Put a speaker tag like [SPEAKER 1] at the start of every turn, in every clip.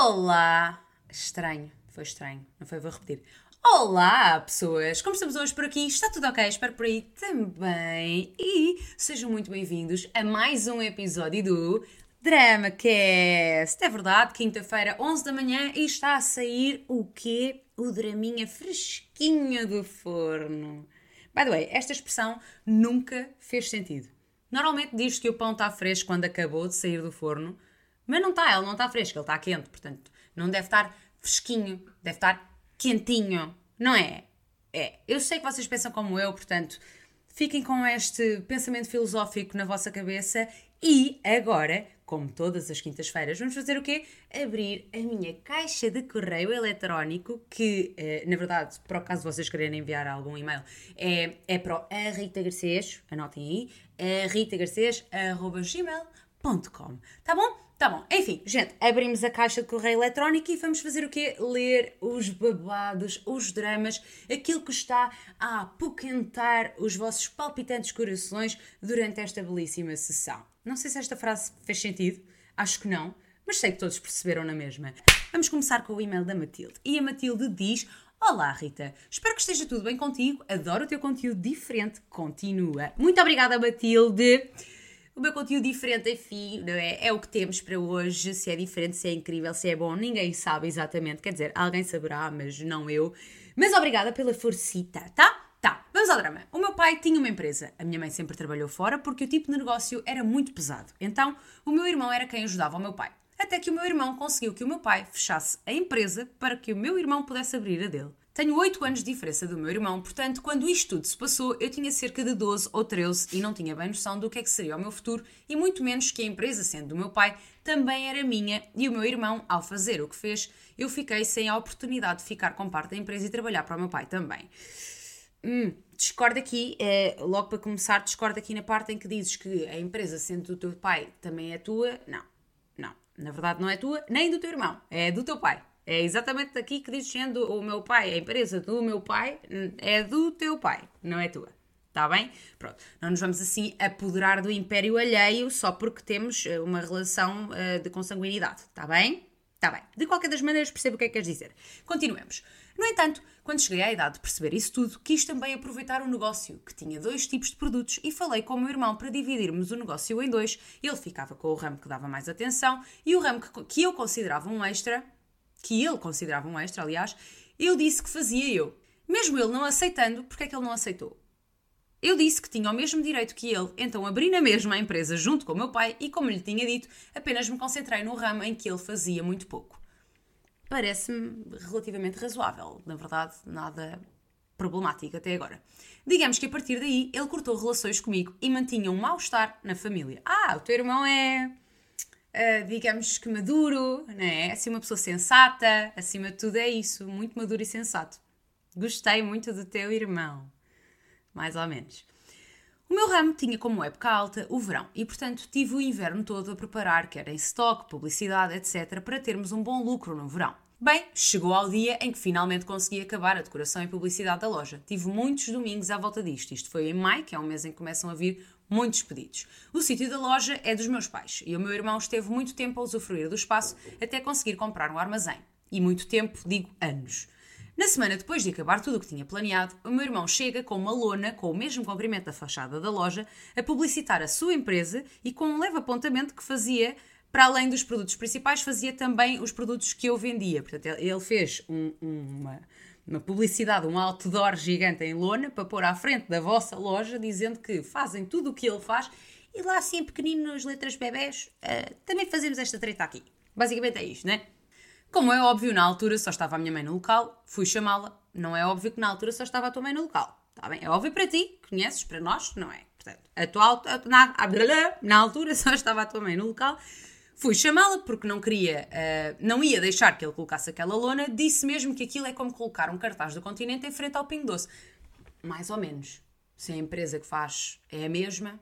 [SPEAKER 1] Olá! Estranho, foi estranho, não foi? Vou repetir. Olá, pessoas! Como estamos hoje por aqui? Está tudo ok? Espero por aí também. E sejam muito bem-vindos a mais um episódio do DramaCast. É verdade, quinta-feira, 11 da manhã, e está a sair o quê? O draminha fresquinho do forno. By the way, esta expressão nunca fez sentido. Normalmente diz que o pão está fresco quando acabou de sair do forno, mas não está, ele não está fresco, ele está quente, portanto, não deve estar fresquinho, deve estar quentinho, não é? É. Eu sei que vocês pensam como eu, portanto, fiquem com este pensamento filosófico na vossa cabeça e agora, como todas as quintas-feiras, vamos fazer o quê? Abrir a minha caixa de correio eletrónico, que, eh, na verdade, para o caso vocês quererem enviar algum e-mail, é, é para o Rita Garcês, anotem aí, ritagarcês.gmail.com, tá bom? Tá bom, enfim, gente, abrimos a caixa de correio eletrónico e vamos fazer o quê? Ler os babados, os dramas, aquilo que está a apoquentar os vossos palpitantes corações durante esta belíssima sessão. Não sei se esta frase fez sentido, acho que não, mas sei que todos perceberam na mesma. Vamos começar com o e-mail da Matilde. E a Matilde diz: Olá, Rita. Espero que esteja tudo bem contigo. Adoro o teu conteúdo diferente. Continua. Muito obrigada, Matilde o meu conteúdo diferente, enfim, não é? É o que temos para hoje. Se é diferente, se é incrível, se é bom, ninguém sabe exatamente. Quer dizer, alguém saberá, mas não eu. Mas obrigada pela forcita, tá? Tá, vamos ao drama. O meu pai tinha uma empresa. A minha mãe sempre trabalhou fora porque o tipo de negócio era muito pesado. Então, o meu irmão era quem ajudava o meu pai. Até que o meu irmão conseguiu que o meu pai fechasse a empresa para que o meu irmão pudesse abrir a dele. Tenho 8 anos de diferença do meu irmão, portanto, quando isto tudo se passou, eu tinha cerca de 12 ou 13 e não tinha bem noção do que é que seria o meu futuro e muito menos que a empresa, sendo do meu pai, também era minha e o meu irmão, ao fazer o que fez, eu fiquei sem a oportunidade de ficar com parte da empresa e trabalhar para o meu pai também. Hum, discordo aqui, é, logo para começar, discordo aqui na parte em que dizes que a empresa, sendo do teu pai, também é tua. Não, não. Na verdade, não é tua, nem do teu irmão, é do teu pai. É exatamente aqui que diz sendo o meu pai, a empresa do meu pai é do teu pai, não é tua. Está bem? Pronto. Não nos vamos assim apoderar do império alheio só porque temos eh, uma relação uh, de consanguinidade. Está bem? Está bem. De qualquer das maneiras, percebo o que é que queres dizer. Continuemos. No entanto, quando cheguei à idade de perceber isso tudo, quis também aproveitar o negócio, que tinha dois tipos de produtos, e falei com o meu irmão para dividirmos o negócio em dois. Ele ficava com o ramo que dava mais atenção e o ramo que, que eu considerava um extra, que ele considerava um extra, aliás, eu disse que fazia eu. Mesmo ele não aceitando, porque é que ele não aceitou? Eu disse que tinha o mesmo direito que ele, então abri na mesma empresa junto com o meu pai e, como lhe tinha dito, apenas me concentrei no ramo em que ele fazia muito pouco. Parece-me relativamente razoável, na verdade, nada problemático até agora. Digamos que a partir daí ele cortou relações comigo e mantinha um mal-estar na família. Ah, o teu irmão é uh, digamos que maduro, né? assim uma pessoa sensata, acima de tudo é isso, muito maduro e sensato. Gostei muito do teu irmão, mais ou menos. O meu ramo tinha como época alta o verão e, portanto, tive o inverno todo a preparar, quer em stock, publicidade, etc., para termos um bom lucro no verão. Bem, chegou ao dia em que finalmente consegui acabar a decoração e publicidade da loja. Tive muitos domingos à volta disto. Isto foi em maio, que é um mês em que começam a vir muitos pedidos. O sítio da loja é dos meus pais e o meu irmão esteve muito tempo a usufruir do espaço até conseguir comprar um armazém. E muito tempo, digo anos. Na semana depois de acabar tudo o que tinha planeado, o meu irmão chega com uma lona com o mesmo comprimento da fachada da loja a publicitar a sua empresa e com um leve apontamento que fazia, para além dos produtos principais, fazia também os produtos que eu vendia. Portanto, ele fez um, uma, uma publicidade, um outdoor gigante em lona para pôr à frente da vossa loja dizendo que fazem tudo o que ele faz e lá assim pequenino nas letras bebés uh, também fazemos esta treta aqui. Basicamente é isto, né? Como é óbvio, na altura só estava a minha mãe no local, fui chamá-la. Não é óbvio que na altura só estava a tua mãe no local. Está bem? É óbvio para ti, conheces, para nós, não é? Portanto, a tua, na, na altura só estava a tua mãe no local Fui chamá-la porque não queria, uh, não ia deixar que ele colocasse aquela lona. Disse mesmo que aquilo é como colocar um cartaz do continente em frente ao Pingo Doce. Mais ou menos. Se a empresa que faz é a mesma,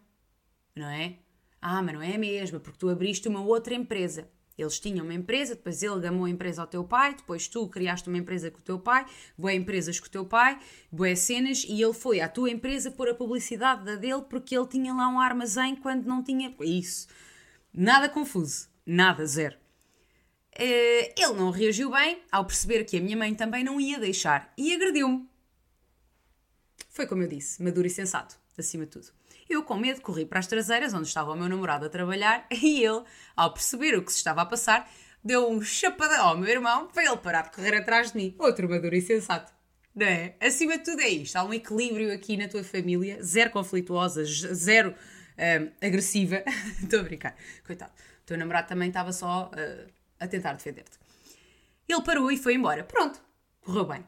[SPEAKER 1] não é? Ah, mas não é a mesma, porque tu abriste uma outra empresa. Eles tinham uma empresa, depois ele gamou a empresa ao teu pai, depois tu criaste uma empresa com o teu pai, boé empresas com o teu pai, boé cenas, e ele foi à tua empresa pôr a publicidade da dele porque ele tinha lá um armazém quando não tinha. Isso. Nada confuso. Nada, zero. eh, ele não reagiu bem ao perceber que a minha mãe também não ia deixar e agrediu-me. Foi como eu disse, maduro e sensato, acima de tudo. Eu, com medo, corri para as traseiras, onde estava o meu namorado a trabalhar, e ele, ao perceber o que se estava a passar, deu um chapadão ao meu irmão para ele parar de correr atrás de mim. Outro maduro e sensato. Não é? Acima de tudo é isto. Há um equilíbrio aqui na tua família, zero conflituosa, zero um, agressiva. Estou a brincar. Coitado. O teu namorado também estava só uh, a tentar defender-te. Ele parou e foi embora. Pronto. Correu bem.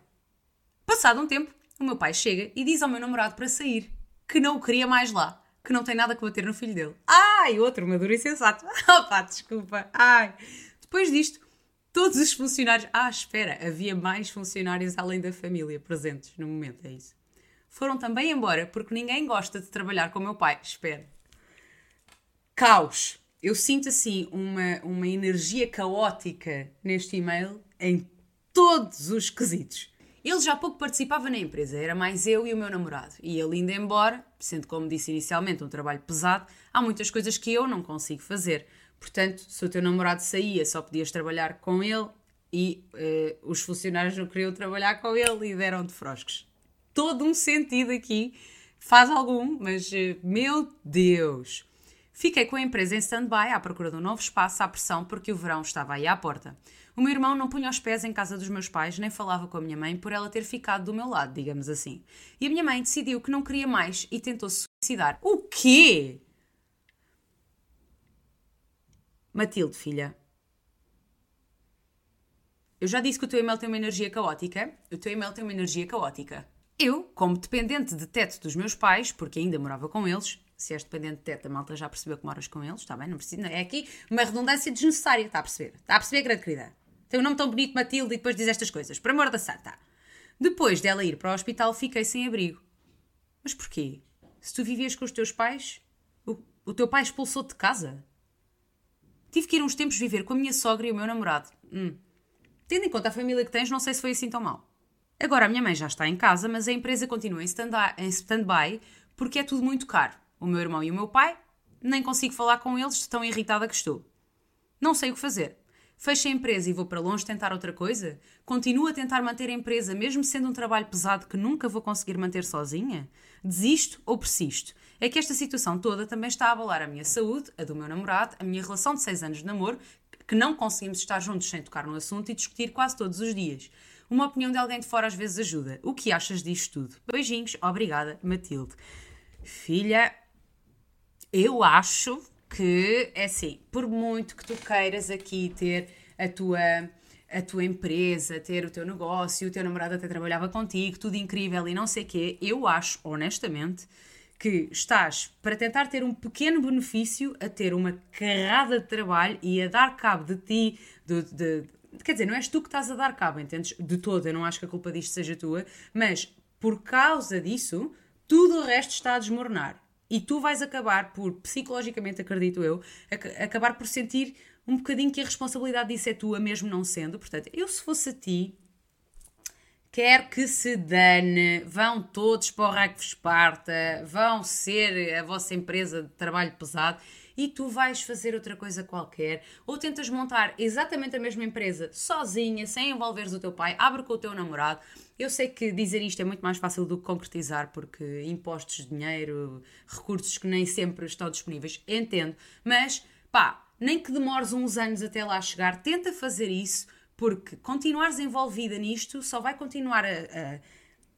[SPEAKER 1] Passado um tempo, o meu pai chega e diz ao meu namorado para sair, que não o queria mais lá, que não tem nada que bater no filho dele. Ai, outro maduro e sensato. Opa, desculpa. Ai. Depois disto, todos os funcionários. Ah, espera, havia mais funcionários além da família presentes no momento, é isso. Foram também embora porque ninguém gosta de trabalhar com o meu pai. Espera. Caos. Eu sinto assim uma, uma energia caótica neste e-mail em todos os quesitos. Ele já pouco participava na empresa, era mais eu e o meu namorado. E ele indo embora, sendo como disse inicialmente um trabalho pesado, há muitas coisas que eu não consigo fazer. Portanto, se o teu namorado saía, só podias trabalhar com ele e uh, os funcionários não queriam trabalhar com ele e deram de froscos. Todo um sentido aqui, faz algum, mas uh, meu Deus! Fiquei com a empresa em stand-by à procura de um novo espaço à pressão porque o verão estava aí à porta. O meu irmão não punha os pés em casa dos meus pais, nem falava com a minha mãe por ela ter ficado do meu lado, digamos assim. E a minha mãe decidiu que não queria mais e tentou se suicidar. O quê? Matilde, filha. Eu já disse que o teu e-mail tem uma energia caótica. O teu e-mail tem uma energia caótica. Eu, como dependente de teto dos meus pais, porque ainda morava com eles, se és dependente de teto, a malta já percebeu que moras com eles, está bem? Não precisa. É aqui uma redundância desnecessária, está a perceber? Está a perceber, grande querida? Tem um nome tão bonito, Matilde, e depois diz estas coisas. Por amor da santa. Depois dela ir para o hospital, fiquei sem abrigo. Mas porquê? Se tu vivias com os teus pais, o, o teu pai expulsou-te de casa? Tive que ir uns tempos viver com a minha sogra e o meu namorado. Hum. Tendo em conta a família que tens, não sei se foi assim tão mal. Agora a minha mãe já está em casa, mas a empresa continua em stand-by porque é tudo muito caro. O meu irmão e o meu pai, nem consigo falar com eles de tão irritada que estou. Não sei o que fazer. Fecho a empresa e vou para longe tentar outra coisa? Continuo a tentar manter a empresa, mesmo sendo um trabalho pesado que nunca vou conseguir manter sozinha? Desisto ou persisto? É que esta situação toda também está a abalar a minha saúde, a do meu namorado, a minha relação de seis anos de namoro, que não conseguimos estar juntos sem tocar no assunto e discutir quase todos os dias. Uma opinião de alguém de fora às vezes ajuda. O que achas disto tudo? Beijinhos, obrigada, Matilde. Filha, eu acho que é assim, por muito que tu queiras aqui ter a tua a tua empresa, ter o teu negócio, o teu namorado até trabalhava contigo, tudo incrível e não sei quê, eu acho, honestamente, que estás para tentar ter um pequeno benefício a ter uma carrada de trabalho e a dar cabo de ti, de, de, quer dizer, não és tu que estás a dar cabo, entendes? De todo, eu não acho que a culpa disto seja tua, mas por causa disso, tudo o resto está a desmoronar. E tu vais acabar por, psicologicamente, acredito eu, acabar por sentir um bocadinho que a responsabilidade disso é tua, mesmo não sendo. Portanto, eu se fosse a ti, quer que se dane, vão todos para o raio que vos parta, vão ser a vossa empresa de trabalho pesado e tu vais fazer outra coisa qualquer, ou tentas montar exatamente a mesma empresa sozinha, sem envolveres o teu pai, abre com o teu namorado. Eu sei que dizer isto é muito mais fácil do que concretizar, porque impostos, dinheiro, recursos que nem sempre estão disponíveis, entendo, mas pá, nem que demores uns anos até lá chegar, tenta fazer isso, porque continuares envolvida nisto só vai continuar a, a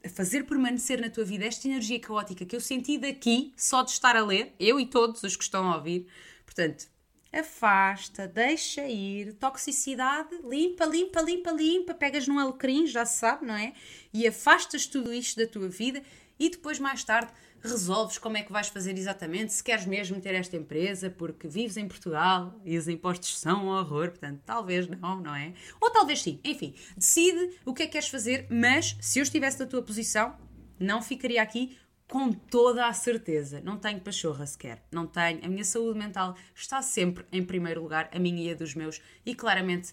[SPEAKER 1] a fazer permanecer na tua vida esta energia caótica que eu senti daqui, só de estar a ler, eu e todos os que estão a ouvir. Portanto, afasta, deixa ir, toxicidade, limpa, limpa, limpa, limpa, pegas num alecrim, já se sabe, não é? E afastas tudo isto da tua vida e depois, mais tarde, resolves como é que vais fazer exatamente, se queres mesmo ter esta empresa, porque vives em Portugal e os impostos são um horror, portanto, talvez não, não é? Ou talvez sim, enfim, decide o que é que queres fazer, mas se eu estivesse na tua posição, não ficaria aqui com toda a certeza. Não tenho pachorra sequer, não tenho. A minha saúde mental está sempre em primeiro lugar, a minha e a dos meus, e claramente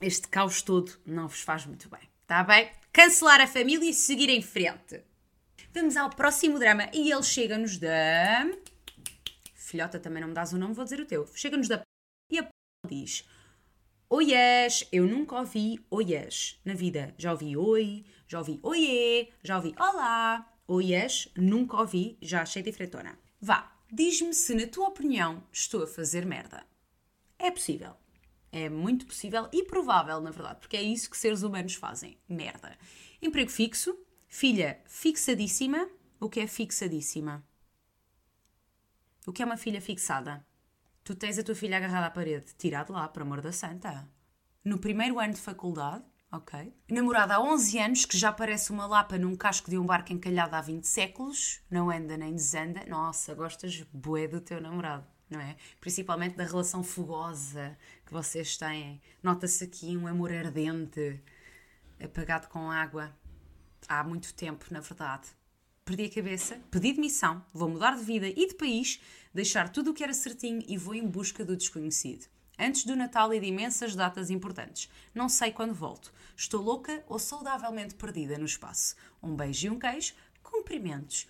[SPEAKER 1] este caos todo não vos faz muito bem. Está bem? Cancelar a família e seguir em frente. Vamos ao próximo drama e ele chega-nos da. Filhota, também não me dás o nome, vou dizer o teu. Chega-nos da. E a diz: Oiês, eu nunca ouvi oiês na vida. Já ouvi oi, já ouvi oiê, já ouvi olá. Oiês, nunca ouvi, já achei diferentona. Vá, diz-me se na tua opinião estou a fazer merda. É possível. É muito possível e provável, na verdade, porque é isso que seres humanos fazem. Merda. Emprego fixo, filha fixadíssima. O que é fixadíssima? O que é uma filha fixada? Tu tens a tua filha agarrada à parede. Tira de lá, por amor da santa. No primeiro ano de faculdade, ok. Namorada há 11 anos, que já parece uma lapa num casco de um barco encalhado há 20 séculos. Não anda nem desanda. Nossa, gostas bué do teu namorado, não é? Principalmente da relação fogosa que vocês têm. Nota-se aqui um amor ardente, apagado com água. Há muito tempo, na verdade perdi a cabeça, pedi demissão, vou mudar de vida e de país, deixar tudo o que era certinho e vou em busca do desconhecido. Antes do Natal e de imensas datas importantes. Não sei quando volto. Estou louca ou saudavelmente perdida no espaço. Um beijo e um queijo. Cumprimentos.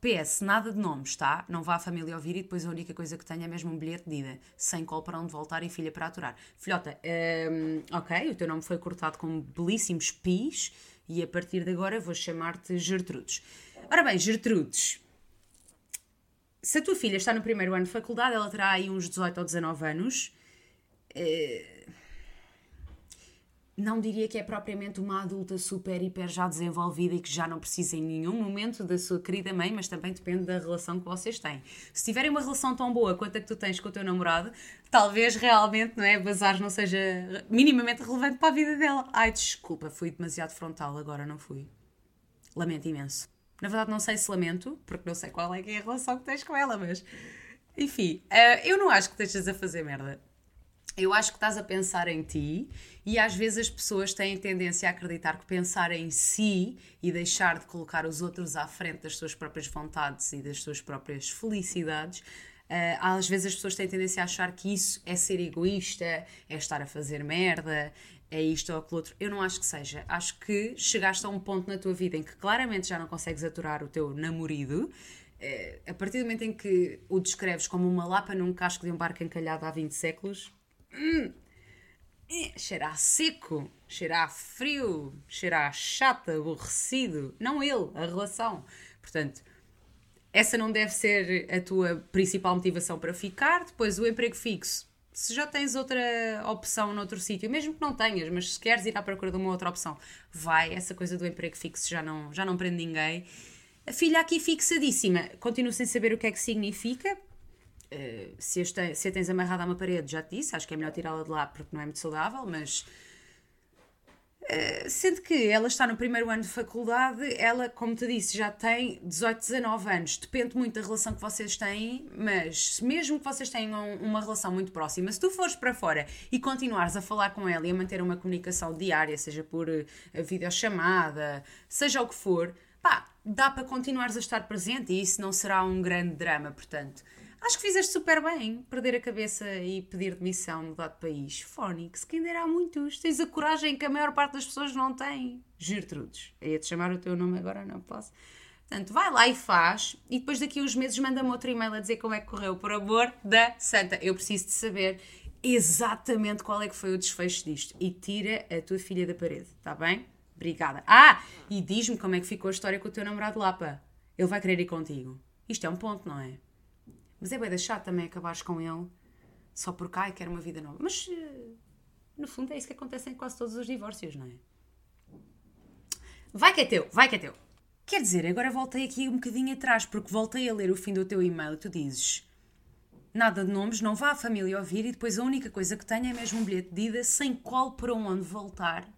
[SPEAKER 1] PS, nada de nomes, tá? Não vá a família ouvir e depois a única coisa que tenho é mesmo um bilhete de ida. Sem colo para onde voltar e filha para aturar. Filhota, um, ok, o teu nome foi cortado com belíssimos pis e a partir de agora vou chamar-te Gertrudes. Ora bem, Gertrudes, se a tua filha está no primeiro ano de faculdade, ela terá aí uns 18 ou 19 anos. Eh, não diria que é propriamente uma adulta super, hiper já desenvolvida e que já não precisa em nenhum momento da sua querida mãe, mas também depende da relação que vocês têm. Se tiverem uma relação tão boa quanto a que tu tens com o teu namorado, talvez realmente, não é, bazar não seja minimamente relevante para a vida dela. Ai, desculpa, fui demasiado frontal agora, não fui. Lamento imenso. Na verdade, não sei se lamento, porque não sei qual é, é a relação que tens com ela, mas. Enfim, uh, eu não acho que estejas a fazer merda. Eu acho que estás a pensar em ti e às vezes as pessoas têm tendência a acreditar que pensar em si e deixar de colocar os outros à frente das suas próprias vontades e das suas próprias felicidades. Uh, às vezes as pessoas têm tendência a achar que isso é ser egoísta, é estar a fazer merda, é isto ou aquilo outro. Eu não acho que seja. Acho que chegaste a um ponto na tua vida em que claramente já não consegues aturar o teu namorado. Uh, a partir do momento em que o descreves como uma lapa num casco de um barco encalhado há 20 séculos, hum, é, cheira a seco, cheira a frio, cheira a chato, aborrecido. Não ele, a relação. Portanto, essa não deve ser a tua principal motivação para ficar. Depois, o emprego fixo. Se já tens outra opção noutro sítio, mesmo que não tenhas, mas se queres ir à procura de uma outra opção, vai. Essa coisa do emprego fixo já não, já não prende ninguém. A filha aqui fixadíssima. Continuo sem saber o que é que significa Uh, se, este, se a tens amarrada a uma parede, já te disse, acho que é melhor tirá-la de lá porque não é muito saudável, mas uh, sendo que ela está no primeiro ano de faculdade, ela, como te disse, já tem 18, 19 anos. Depende muito da relação que vocês têm, mas mesmo que vocês tenham uma relação muito próxima, se tu fores para fora e continuares a falar com ela e a manter uma comunicação diária, seja por uh, videochamada, seja o que for, pá, dá para continuares a estar presente e isso não será um grande drama, portanto. Acho que fizeste super bem perder a cabeça e pedir demissão, mudar de país. Fónix, que ainda há muitos. Tens a coragem que a maior parte das pessoas não tem. Gertrudes. Ia-te chamar o teu nome agora, não posso. Portanto, vai lá e faz. E depois daqui a uns meses manda-me outro e-mail a dizer como é que correu. Por amor da santa. Eu preciso de saber exatamente qual é que foi o desfecho disto. E tira a tua filha da parede, está bem? Obrigada. Ah, e diz-me como é que ficou a história com o teu namorado Lapa. Ele vai querer ir contigo. Isto é um ponto, não é? Mas é bem deixar também acabares com ele só porque, ai, quer uma vida nova. Mas, eh, no fundo, é isso que acontece em quase todos os divórcios, não é? Vai que é teu, vai que é teu. Quer dizer, agora voltei aqui um bocadinho atrás, porque voltei a ler o fim do teu e-mail e tu dizes nada de nomes, não vá a família ouvir e depois a única coisa que tenho é mesmo um bilhete de ida sem colo para onde voltar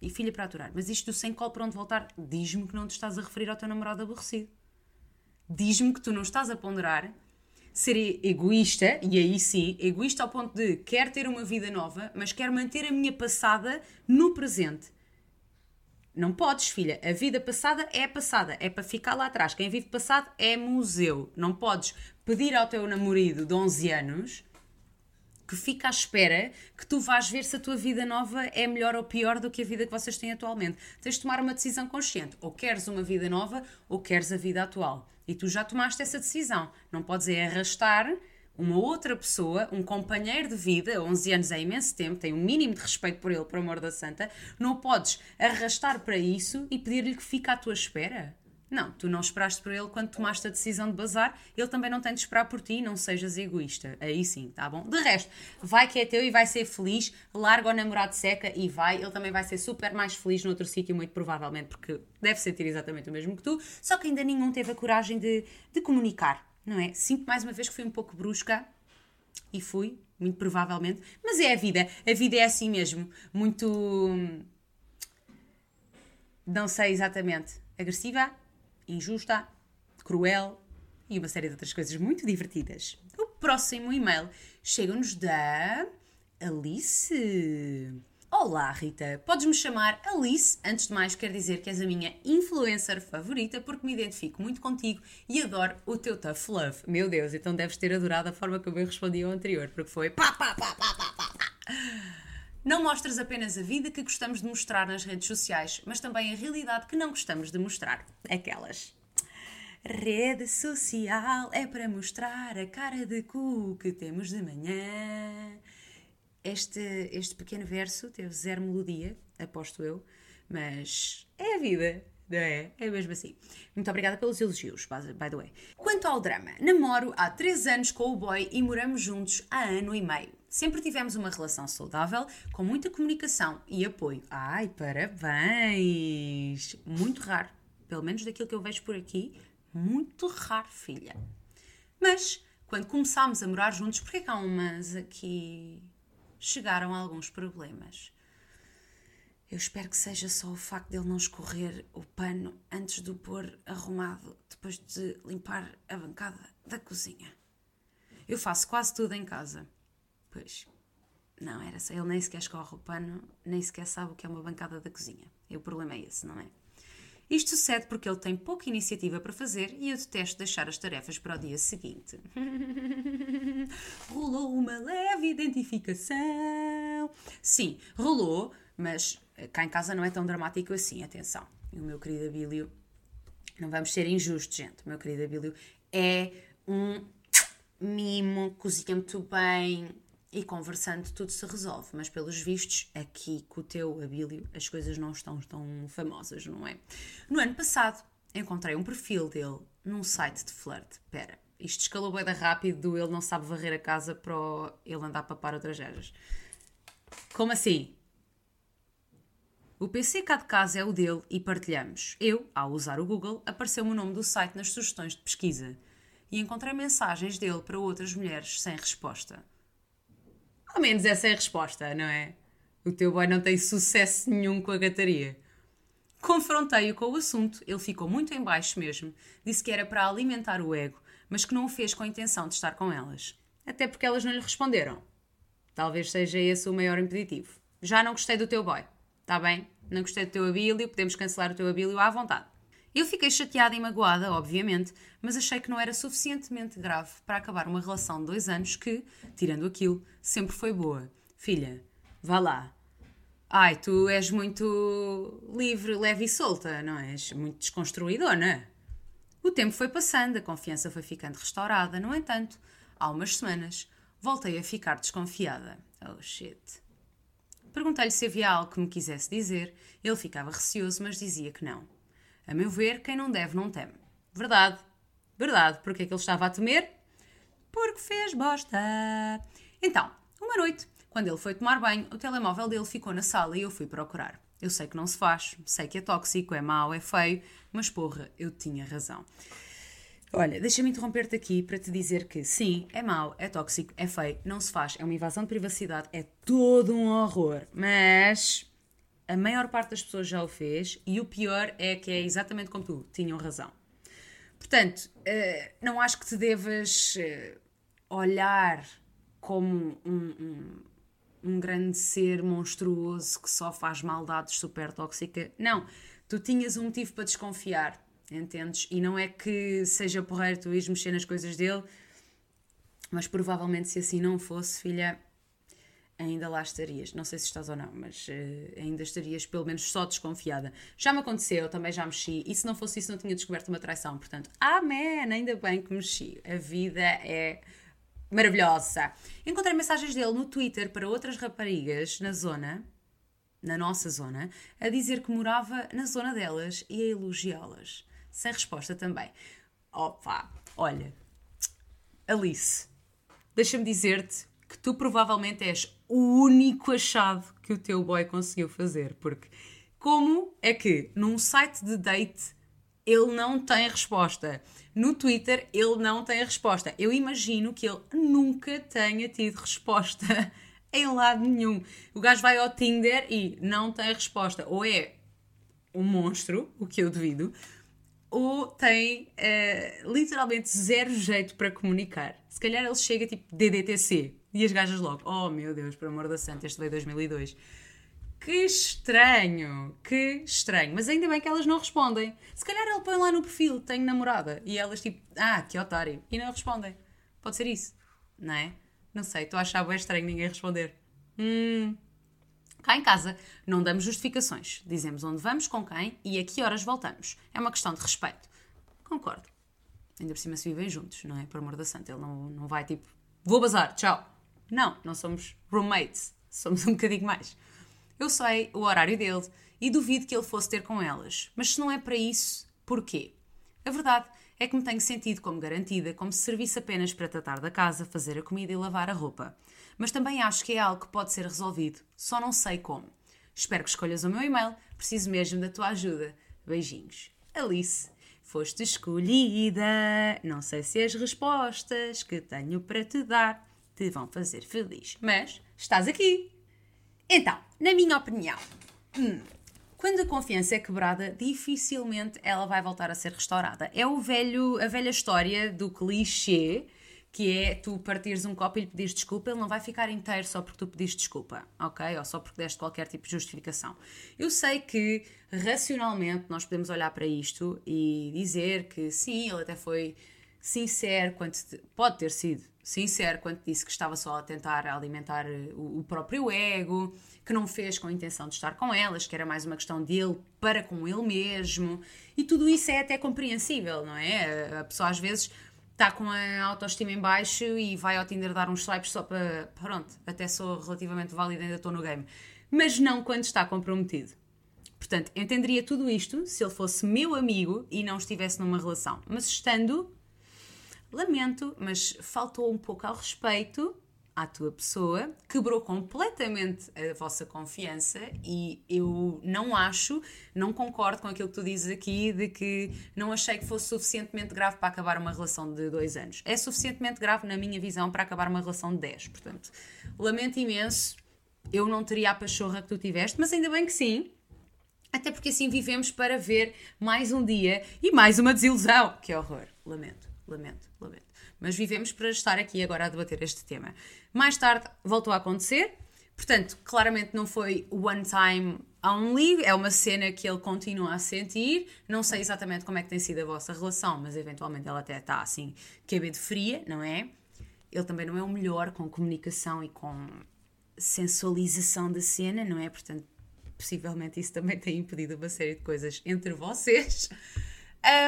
[SPEAKER 1] e filha para aturar. Mas isto do sem colo para onde voltar, diz-me que não te estás a referir ao teu namorado aborrecido diz-me que tu não estás a ponderar ser egoísta, e aí sim, egoísta ao ponto de quer ter uma vida nova, mas quer manter a minha passada no presente. Não podes, filha. A vida passada é passada, é para ficar lá atrás. Quem vive passado é museu. Não podes pedir ao teu namorado de 11 anos que fica à espera que tu vás ver se a tua vida nova é melhor ou pior do que a vida que vocês têm atualmente. Tens de tomar uma decisão consciente. Ou queres uma vida nova ou queres a vida atual. E tu já tomaste essa decisão. Não podes é arrastar uma outra pessoa, um companheiro de vida, 11 anos é imenso tempo, tem um mínimo de respeito por ele, por amor da santa, não podes arrastar para isso e pedir-lhe que fique à tua espera. Não, tu não esperaste por ele quando tomaste a decisão de bazar, ele também não tem de esperar por ti, não sejas egoísta. Aí sim, tá bom? De resto, vai que é teu e vai ser feliz, larga o namorado seca e vai, ele também vai ser super mais feliz noutro sítio, muito provavelmente, porque deve sentir exatamente o mesmo que tu, só que ainda nenhum teve a coragem de, de comunicar, não é? Sinto mais uma vez que fui um pouco brusca e fui, muito provavelmente, mas é a vida, a vida é assim mesmo, muito. Não sei exatamente. Agressiva? Injusta, cruel e uma série de outras coisas muito divertidas. O próximo e-mail chega-nos da Alice. Olá, Rita. Podes-me chamar Alice. Antes de mais, quero dizer que és a minha influencer favorita porque me identifico muito contigo e adoro o teu tough love. Meu Deus, então deves ter adorado a forma como eu respondi ao anterior, porque foi pá, pá, pá, pá, pá, pá. Não mostras apenas a vida que gostamos de mostrar nas redes sociais, mas também a realidade que não gostamos de mostrar. Aquelas. Rede social é para mostrar a cara de cu que temos de manhã. Este, este pequeno verso teve zero melodia, aposto eu, mas é a vida, não é? É mesmo assim. Muito obrigada pelos elogios, by the way. Quanto ao drama, namoro há 3 anos com o boy e moramos juntos há ano e meio. Sempre tivemos uma relação saudável, com muita comunicação e apoio. Ai, parabéns! Muito raro, pelo menos daquilo que eu vejo por aqui, muito raro, filha. Mas, quando começámos a morar juntos, porque é que há umas aqui chegaram alguns problemas? Eu espero que seja só o facto de ele não escorrer o pano antes de o pôr arrumado, depois de limpar a bancada da cozinha. Eu faço quase tudo em casa Pois. Não, era só. Ele nem sequer escorre o pano, nem sequer sabe o que é uma bancada da cozinha. E o problema é esse, não é? Isto sucede porque ele tem pouca iniciativa para fazer e eu detesto deixar as tarefas para o dia seguinte. rolou uma leve identificação. Sim, rolou, mas cá em casa não é tão dramático assim, atenção. E o meu querido Abílio, não vamos ser injustos, gente. O meu querido Abílio é um mimo, cozinha muito bem, e conversando tudo se resolve, mas pelos vistos, aqui com o teu Abílio, as coisas não estão tão famosas, não é? No ano passado, encontrei um perfil dele num site de flirt. Pera, isto escalou bem rápido do ele não sabe varrer a casa para ele andar a papar outras gajas. Como assim? O PC cá de casa é o dele e partilhamos. Eu, ao usar o Google, apareceu-me o nome do site nas sugestões de pesquisa e encontrei mensagens dele para outras mulheres sem resposta. Ao menos essa é a resposta, não é? O teu boy não tem sucesso nenhum com a gataria. Confrontei-o com o assunto, ele ficou muito em baixo mesmo. Disse que era para alimentar o ego, mas que não o fez com a intenção de estar com elas. Até porque elas não lhe responderam. Talvez seja esse o maior impeditivo. Já não gostei do teu boy. Está bem? Não gostei do teu abílio, podemos cancelar o teu abílio à vontade. Eu fiquei chateada e magoada, obviamente, mas achei que não era suficientemente grave para acabar uma relação de dois anos que, tirando aquilo, sempre foi boa. Filha, vá lá. Ai, tu és muito livre, leve e solta, não és? Muito desconstruidona. O tempo foi passando, a confiança foi ficando restaurada. No entanto, há umas semanas, voltei a ficar desconfiada. Oh shit. Perguntei-lhe se havia algo que me quisesse dizer. Ele ficava receoso, mas dizia que não. A meu ver, quem não deve não teme. Verdade. Verdade. Porque é que ele estava a temer? Porque fez bosta. Então, uma noite, quando ele foi tomar banho, o telemóvel dele ficou na sala e eu fui procurar. Eu sei que não se faz, sei que é tóxico, é mau, é feio, mas porra, eu tinha razão. Olha, deixa-me interromper-te aqui para te dizer que sim, é mau, é tóxico, é feio, não se faz, é uma invasão de privacidade, é todo um horror, mas a maior parte das pessoas já o fez e o pior é que é exatamente como tu, tinham razão. Portanto, eh, não acho que te devas eh, olhar como um, um, um grande ser monstruoso que só faz maldades super tóxica. Não, tu tinhas um motivo para desconfiar, entendes? E não é que seja porreiro tu ires mexer nas coisas dele, mas provavelmente se assim não fosse, filha, ainda lá estarias. Não sei se estás ou não, mas uh, ainda estarias pelo menos só desconfiada. Já me aconteceu, também já mexi, e se não fosse isso, não tinha descoberto uma traição. Portanto, amém, ainda bem que mexi. A vida é maravilhosa. Encontrei mensagens dele no Twitter para outras raparigas na zona, na nossa zona, a dizer que morava na zona delas e a elogiá-las. Sem resposta também. Opa, olha, Alice, deixa-me dizer-te que tu provavelmente és o único achado que o teu boy conseguiu fazer, porque como é que num site de date ele não tem resposta? No Twitter ele não tem resposta. Eu imagino que ele nunca tenha tido resposta em lado nenhum. O gajo vai ao Tinder e não tem resposta. Ou é um monstro, o que eu duvido, ou tem uh, literalmente zero jeito para comunicar. Se calhar ele chega tipo DDTC e as gajas logo, oh meu Deus, por amor da santa, este veio 2002. Que estranho, que estranho. Mas ainda bem que elas não respondem. Se calhar ele põe lá no perfil, tenho namorada, e elas tipo, ah, que otário, e não respondem. Pode ser isso, não é? Não sei, estou a achar bem estranho ninguém responder. Hum, Cá em casa não damos justificações. Dizemos onde vamos, com quem e a que horas voltamos. É uma questão de respeito. Concordo. Ainda por cima se vivem juntos, não é? Por amor da santa. Ele não, não vai tipo, vou bazar, tchau. Não, não somos roommates. Somos um bocadinho mais. Eu sei o horário dele e duvido que ele fosse ter com elas. Mas se não é para isso, porquê? A verdade é que me tenho sentido como garantida, como se servisse apenas para tratar da casa, fazer a comida e lavar a roupa mas também acho que é algo que pode ser resolvido, só não sei como. Espero que escolhas o meu e-mail, preciso mesmo da tua ajuda. Beijinhos. Alice, foste escolhida. Não sei se as respostas que tenho para te dar te vão fazer feliz, mas estás aqui. Então, na minha opinião, hum, quando a confiança é quebrada, dificilmente ela vai voltar a ser restaurada. É o velho, a velha história do clichê que é tu partires um copo e lhe pedires desculpa, ele não vai ficar inteiro só porque tu pediste desculpa, ok? Ou só porque deste qualquer tipo de justificação. Eu sei que racionalmente nós podemos olhar para isto e dizer que sim, ele até foi sincero quando pode ter sido sincero quando disse que estava só a tentar alimentar o, o próprio ego, que não fez com a intenção de estar com elas, que era mais uma questão dele para com ele mesmo, e tudo isso é até compreensível, não é? A pessoa às vezes está com a autoestima em baixo e vai ao Tinder dar uns swipes só para. Pronto, até sou relativamente válida, ainda estou no game. Mas não quando está comprometido. Portanto, entenderia tudo isto se ele fosse meu amigo e não estivesse numa relação. Mas estando, lamento, mas faltou um pouco ao respeito à tua pessoa, quebrou completamente a vossa confiança e eu não acho, não concordo com aquilo que tu dizes aqui de que não achei que fosse suficientemente grave para acabar uma relação de dois anos. É suficientemente grave, na minha visão, para acabar uma relação de dez. Portanto, lamento imenso, eu não teria a pachorra que tu tiveste, mas ainda bem que sim. Até porque assim vivemos para ver mais um dia e mais uma desilusão. Que horror. Lamento, lamento, lamento mas vivemos para estar aqui agora a debater este tema. Mais tarde voltou a acontecer, portanto, claramente não foi one time only, é uma cena que ele continua a sentir. Não sei exatamente como é que tem sido a vossa relação, mas eventualmente ela até está assim, de fria, não é? Ele também não é o melhor com comunicação e com sensualização da cena, não é? Portanto, possivelmente isso também tem impedido uma série de coisas entre vocês.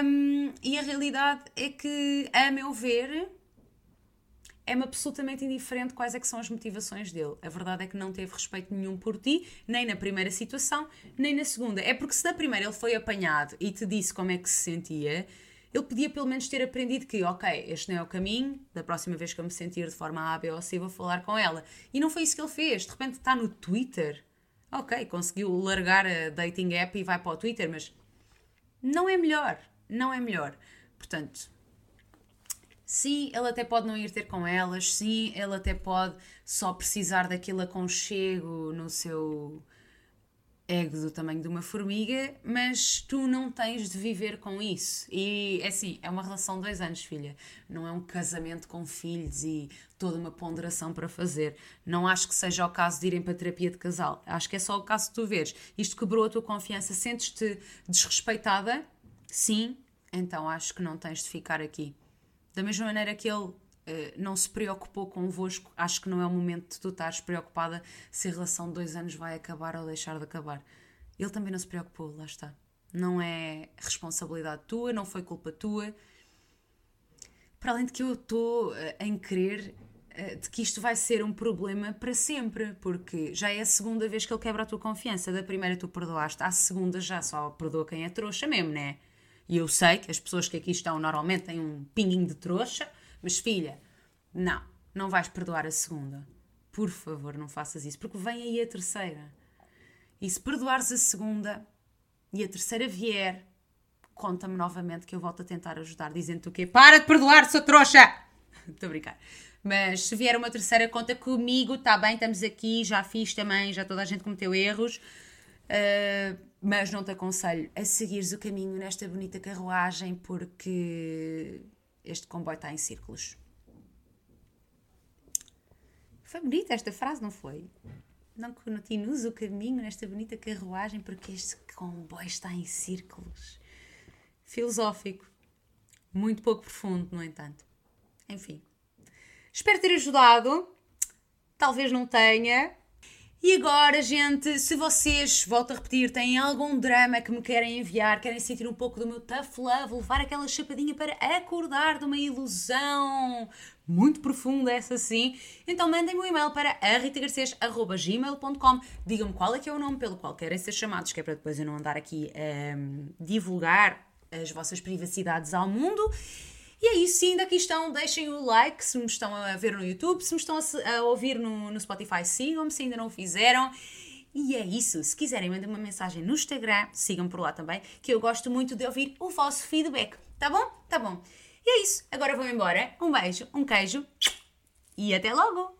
[SPEAKER 1] Um, e a realidade é que, a meu ver, é-me absolutamente indiferente quais é que são as motivações dele. A verdade é que não teve respeito nenhum por ti, nem na primeira situação, nem na segunda. É porque se na primeira ele foi apanhado e te disse como é que se sentia, ele podia pelo menos ter aprendido que, ok, este não é o caminho, da próxima vez que eu me sentir de forma A, B ou C, vou falar com ela. E não foi isso que ele fez. De repente está no Twitter. Ok, conseguiu largar a dating app e vai para o Twitter, mas não é melhor. Não é melhor. Portanto, sim, ele até pode não ir ter com elas, sim, ele até pode só precisar daquele aconchego no seu ego do tamanho de uma formiga, mas tu não tens de viver com isso. E é assim, é uma relação de dois anos, filha. Não é um casamento com filhos e toda uma ponderação para fazer. Não acho que seja o caso de irem para terapia de casal. Acho que é só o caso de tu veres. Isto quebrou a tua confiança, sentes-te desrespeitada sim, então acho que não tens de ficar aqui. Da mesma maneira que ele uh, não se preocupou convosco, acho que não é o momento de tu estares preocupada se a relação de dois anos vai acabar ou deixar de acabar. Ele também não se preocupou, lá está. Não é responsabilidade tua, não foi culpa tua. Para além de que eu estou uh, em querer eh, de que isto vai ser um problema para sempre, porque já é a segunda vez que ele quebra a tua confiança. Da primeira tu perdoaste, à segunda já só perdoa quem é trouxa mesmo, né? E eu sei que as pessoas que aqui estão normalmente têm um pinguinho de trouxa, mas filha, não, não vais perdoar a segunda. Por favor, não faças isso, porque vem aí a terceira. E se perdoares a segunda e a terceira vier, conta-me novamente que eu volto a tentar ajudar, dizendo-te o quê? Para de perdoar, sua trouxa! Estou a brincar. Mas se vier uma terceira conta comigo, está bem, estamos aqui, já fiz também, já toda a gente cometeu erros. Uh, mas não te aconselho a seguires o caminho nesta bonita carruagem porque este comboio está em círculos. Foi bonita esta frase, não foi? Não continues o caminho nesta bonita carruagem porque este comboio está em círculos. Filosófico. Muito pouco profundo, no entanto. Enfim. Espero ter ajudado. Talvez não tenha. E agora, gente, se vocês, volto a repetir, têm algum drama que me querem enviar, querem sentir um pouco do meu tough love, levar aquela chapadinha para acordar de uma ilusão muito profunda, essa sim, então mandem-me um e-mail para ritagarcês.gmail.com Digam-me qual é que é o nome pelo qual querem ser chamados, que é para depois eu não andar aqui a um, divulgar as vossas privacidades ao mundo. E se ainda aqui estão, deixem o like se me estão a ver no YouTube, se me estão a, a ouvir no, no Spotify, sigam-me se ainda não o fizeram. E é isso. Se quiserem, mandem uma mensagem no Instagram, sigam por lá também, que eu gosto muito de ouvir o vosso feedback. Tá bom? Tá bom. E é isso. Agora vou embora. Um beijo, um queijo e até logo!